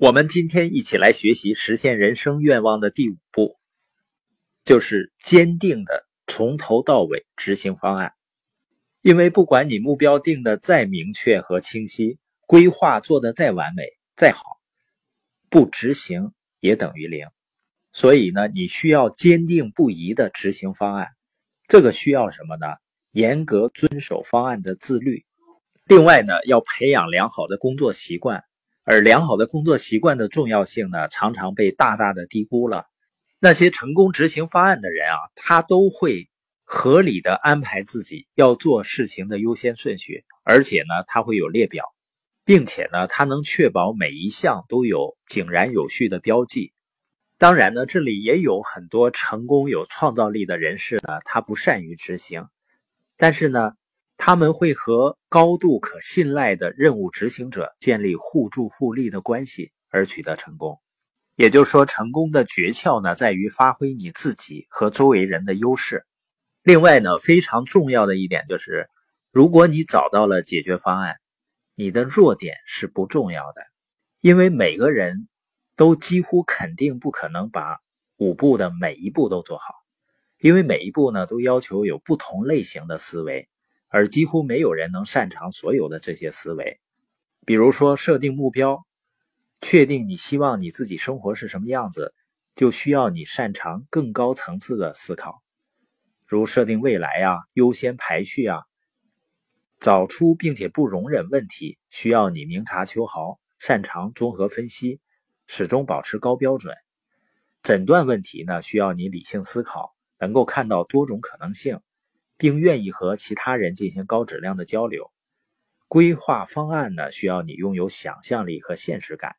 我们今天一起来学习实现人生愿望的第五步，就是坚定的从头到尾执行方案。因为不管你目标定的再明确和清晰，规划做的再完美、再好，不执行也等于零。所以呢，你需要坚定不移的执行方案。这个需要什么呢？严格遵守方案的自律。另外呢，要培养良好的工作习惯。而良好的工作习惯的重要性呢，常常被大大的低估了。那些成功执行方案的人啊，他都会合理的安排自己要做事情的优先顺序，而且呢，他会有列表，并且呢，他能确保每一项都有井然有序的标记。当然呢，这里也有很多成功有创造力的人士呢，他不善于执行，但是呢。他们会和高度可信赖的任务执行者建立互助互利的关系，而取得成功。也就是说，成功的诀窍呢，在于发挥你自己和周围人的优势。另外呢，非常重要的一点就是，如果你找到了解决方案，你的弱点是不重要的，因为每个人都几乎肯定不可能把五步的每一步都做好，因为每一步呢，都要求有不同类型的思维。而几乎没有人能擅长所有的这些思维，比如说设定目标，确定你希望你自己生活是什么样子，就需要你擅长更高层次的思考，如设定未来啊、优先排序啊，找出并且不容忍问题，需要你明察秋毫，擅长综合分析，始终保持高标准。诊断问题呢，需要你理性思考，能够看到多种可能性。并愿意和其他人进行高质量的交流。规划方案呢，需要你拥有想象力和现实感；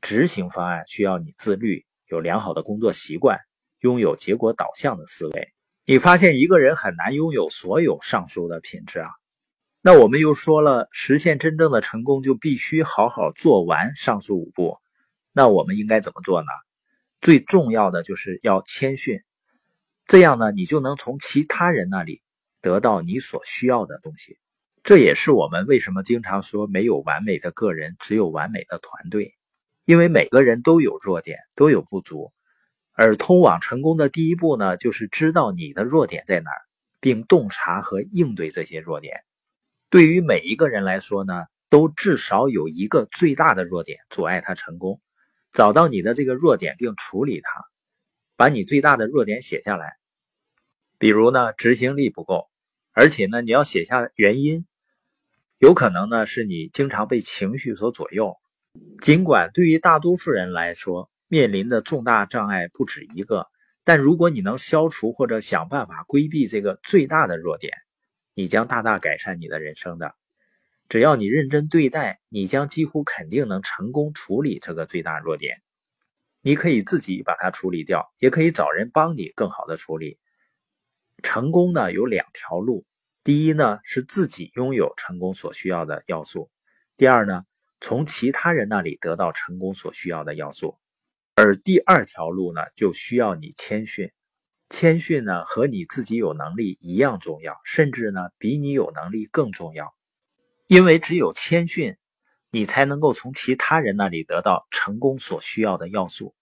执行方案需要你自律，有良好的工作习惯，拥有结果导向的思维。你发现一个人很难拥有所有上述的品质啊？那我们又说了，实现真正的成功就必须好好做完上述五步。那我们应该怎么做呢？最重要的就是要谦逊。这样呢，你就能从其他人那里得到你所需要的东西。这也是我们为什么经常说没有完美的个人，只有完美的团队。因为每个人都有弱点，都有不足，而通往成功的第一步呢，就是知道你的弱点在哪儿，并洞察和应对这些弱点。对于每一个人来说呢，都至少有一个最大的弱点阻碍他成功。找到你的这个弱点并处理它。把你最大的弱点写下来，比如呢，执行力不够，而且呢，你要写下原因。有可能呢，是你经常被情绪所左右。尽管对于大多数人来说，面临的重大障碍不止一个，但如果你能消除或者想办法规避这个最大的弱点，你将大大改善你的人生的。只要你认真对待，你将几乎肯定能成功处理这个最大弱点。你可以自己把它处理掉，也可以找人帮你更好的处理。成功呢有两条路，第一呢是自己拥有成功所需要的要素，第二呢从其他人那里得到成功所需要的要素。而第二条路呢就需要你谦逊，谦逊呢和你自己有能力一样重要，甚至呢比你有能力更重要，因为只有谦逊。你才能够从其他人那里得到成功所需要的要素。